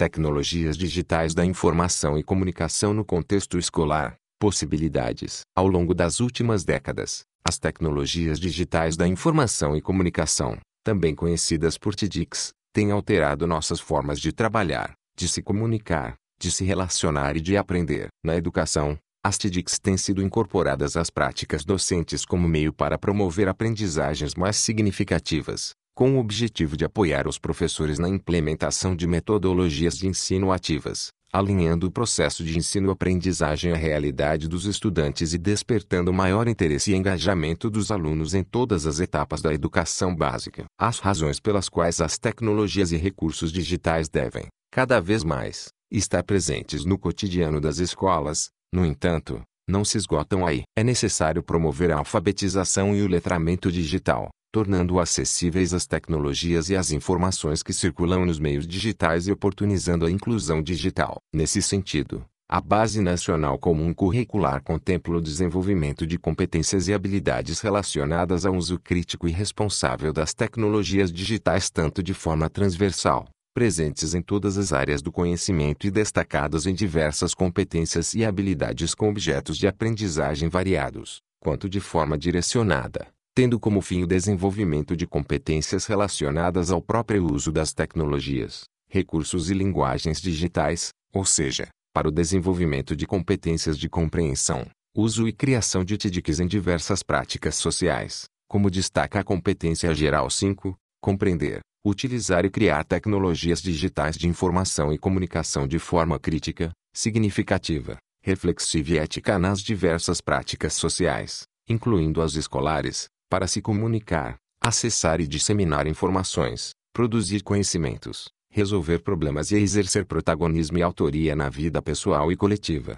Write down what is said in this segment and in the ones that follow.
Tecnologias digitais da informação e comunicação no contexto escolar. Possibilidades. Ao longo das últimas décadas, as tecnologias digitais da informação e comunicação, também conhecidas por TIDICs, têm alterado nossas formas de trabalhar, de se comunicar, de se relacionar e de aprender. Na educação, as TIDICs têm sido incorporadas às práticas docentes como meio para promover aprendizagens mais significativas, com o objetivo de apoiar os professores na implementação de metodologias de ensino ativas, alinhando o processo de ensino-aprendizagem à realidade dos estudantes e despertando maior interesse e engajamento dos alunos em todas as etapas da educação básica. As razões pelas quais as tecnologias e recursos digitais devem, cada vez mais, estar presentes no cotidiano das escolas, no entanto, não se esgotam aí. É necessário promover a alfabetização e o letramento digital, tornando acessíveis as tecnologias e as informações que circulam nos meios digitais e oportunizando a inclusão digital. Nesse sentido, a Base Nacional Comum Curricular contempla o desenvolvimento de competências e habilidades relacionadas ao uso crítico e responsável das tecnologias digitais tanto de forma transversal, presentes em todas as áreas do conhecimento e destacadas em diversas competências e habilidades com objetos de aprendizagem variados, quanto de forma direcionada, tendo como fim o desenvolvimento de competências relacionadas ao próprio uso das tecnologias, recursos e linguagens digitais, ou seja, para o desenvolvimento de competências de compreensão, uso e criação de TIDICs em diversas práticas sociais, como destaca a competência geral 5, compreender, utilizar e criar tecnologias digitais de informação e comunicação de forma crítica, significativa, reflexiva e ética nas diversas práticas sociais, incluindo as escolares, para se comunicar, acessar e disseminar informações, produzir conhecimentos, resolver problemas e exercer protagonismo e autoria na vida pessoal e coletiva.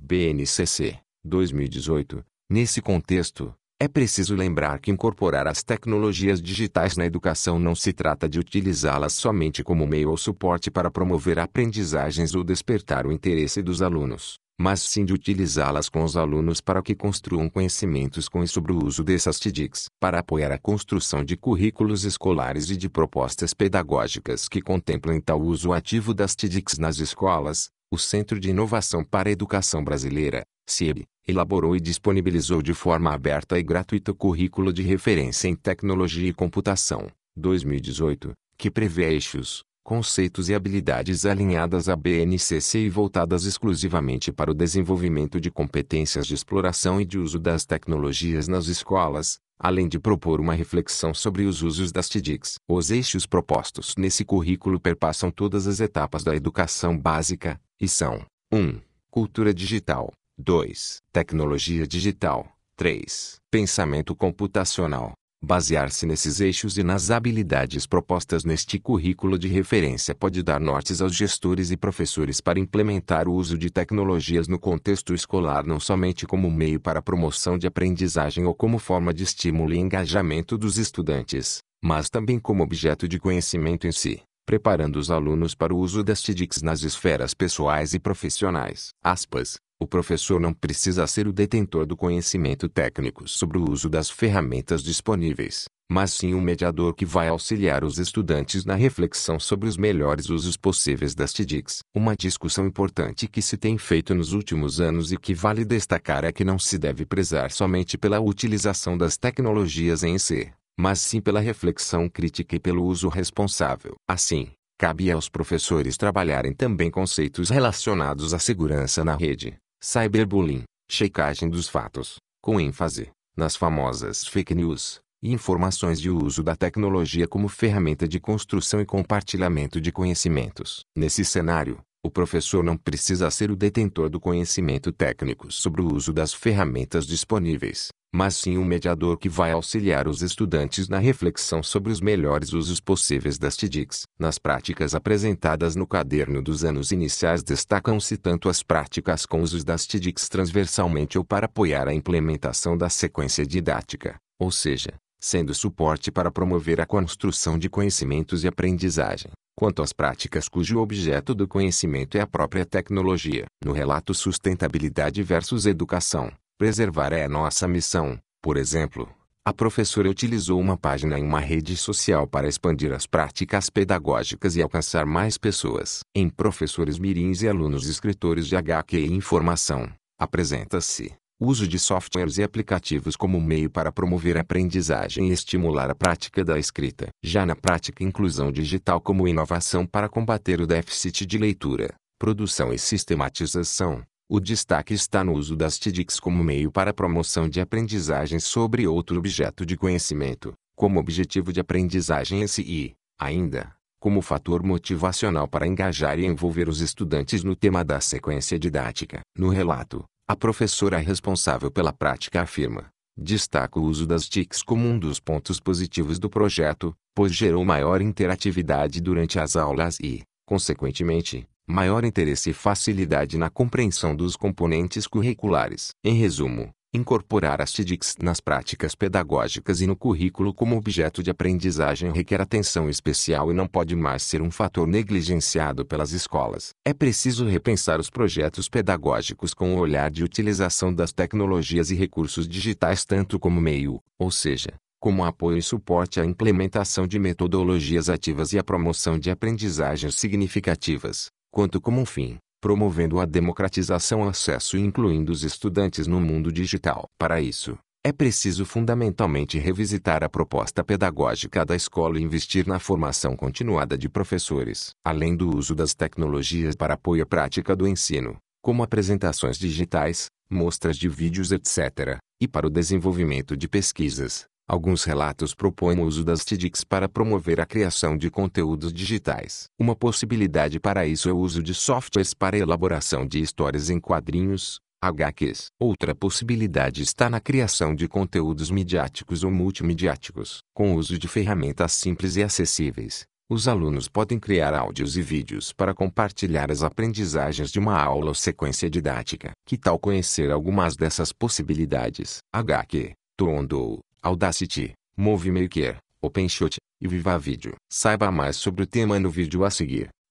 BNCC 2018. Nesse contexto, é preciso lembrar que incorporar as tecnologias digitais na educação não se trata de utilizá-las somente como meio ou suporte para promover aprendizagens ou despertar o interesse dos alunos, mas sim de utilizá-las com os alunos para que construam conhecimentos com e sobre o uso dessas TIDICs, para apoiar a construção de currículos escolares e de propostas pedagógicas que contemplem tal uso ativo das TIDICs nas escolas. O Centro de Inovação para a Educação Brasileira, CIEB, elaborou e disponibilizou de forma aberta e gratuita o Currículo de Referência em Tecnologia e Computação, 2018, que prevê eixos, conceitos e habilidades alinhadas à BNCC e voltadas exclusivamente para o desenvolvimento de competências de exploração e de uso das tecnologias nas escolas, além de propor uma reflexão sobre os usos das TIDICs. Os eixos propostos nesse currículo perpassam todas as etapas da educação básica, e são 1. Cultura digital 2. Tecnologia digital. 3. Pensamento computacional. Basear-se nesses eixos e nas habilidades propostas neste currículo de referência pode dar nortes aos gestores e professores para implementar o uso de tecnologias no contexto escolar não somente como meio para a promoção de aprendizagem ou como forma de estímulo e engajamento dos estudantes, mas também como objeto de conhecimento em si, preparando os alunos para o uso das TIDICs nas esferas pessoais e profissionais. Aspas. O professor não precisa ser o detentor do conhecimento técnico sobre o uso das ferramentas disponíveis, mas sim um mediador que vai auxiliar os estudantes na reflexão sobre os melhores usos possíveis das TIDICs. Uma discussão importante que se tem feito nos últimos anos e que vale destacar é que não se deve prezar somente pela utilização das tecnologias em si, mas sim pela reflexão crítica e pelo uso responsável. Assim, cabe aos professores trabalharem também conceitos relacionados à segurança na rede cyberbullying, checagem dos fatos, com ênfase nas famosas fake news, e informações de uso da tecnologia como ferramenta de construção e compartilhamento de conhecimentos. Nesse cenário, o professor não precisa ser o detentor do conhecimento técnico sobre o uso das ferramentas disponíveis, mas sim um mediador que vai auxiliar os estudantes na reflexão sobre os melhores usos possíveis das TIDICs. Nas práticas apresentadas no caderno dos anos iniciais destacam-se tanto as práticas com usos das TIDICs transversalmente ou para apoiar a implementação da sequência didática, ou seja, sendo suporte para promover a construção de conhecimentos e aprendizagem, quanto às práticas cujo objeto do conhecimento é a própria tecnologia. No relato Sustentabilidade versus Educação, preservar é nossa missão, por exemplo, A professora utilizou uma página em uma rede social para expandir as práticas pedagógicas e alcançar mais pessoas. Em Professores Mirins e Alunos Escritores de HQ e Informação, apresenta-se uso de softwares e aplicativos como meio para promover a aprendizagem e estimular a prática da escrita. Já na prática inclusão digital como inovação para combater o déficit de leitura, produção e sistematização. O destaque está no uso das TIDICs como meio para a promoção de aprendizagem sobre outro objeto de conhecimento, como objetivo de aprendizagem e, ainda, como fator motivacional para engajar e envolver os estudantes no tema da sequência didática. No relato, a professora responsável pela prática afirma: destaca o uso das TICs como um dos pontos positivos do projeto, pois gerou maior interatividade durante as aulas e, consequentemente, maior interesse e facilidade na compreensão dos componentes curriculares. Em resumo, incorporar as TIDICs nas práticas pedagógicas e no currículo como objeto de aprendizagem requer atenção especial e não pode mais ser um fator negligenciado pelas escolas. É preciso repensar os projetos pedagógicos com o olhar de utilização das tecnologias e recursos digitais tanto como meio, ou seja, como apoio e suporte à implementação de metodologias ativas e à promoção de aprendizagens significativas quanto como um fim, promovendo a democratização ao acesso incluindo os estudantes no mundo digital. Para isso, é preciso fundamentalmente revisitar a proposta pedagógica da escola e investir na formação continuada de professores, além do uso das tecnologias para apoio à prática do ensino, como apresentações digitais, mostras de vídeos, etc., e para o desenvolvimento de pesquisas, Alguns relatos propõem o uso das TIDICs para promover a criação de conteúdos digitais. Uma possibilidade para isso é o uso de softwares para elaboração de histórias em quadrinhos, HQs. Outra possibilidade está na criação de conteúdos midiáticos ou multimediáticos. Com o uso de ferramentas simples e acessíveis, os alunos podem criar áudios e vídeos para compartilhar as aprendizagens de uma aula ou sequência didática. Que tal conhecer algumas dessas possibilidades? HQ, Tondo, Audacity, Movie Maker, OpenShot e Viva Video. Saiba mais sobre o tema no vídeo a seguir.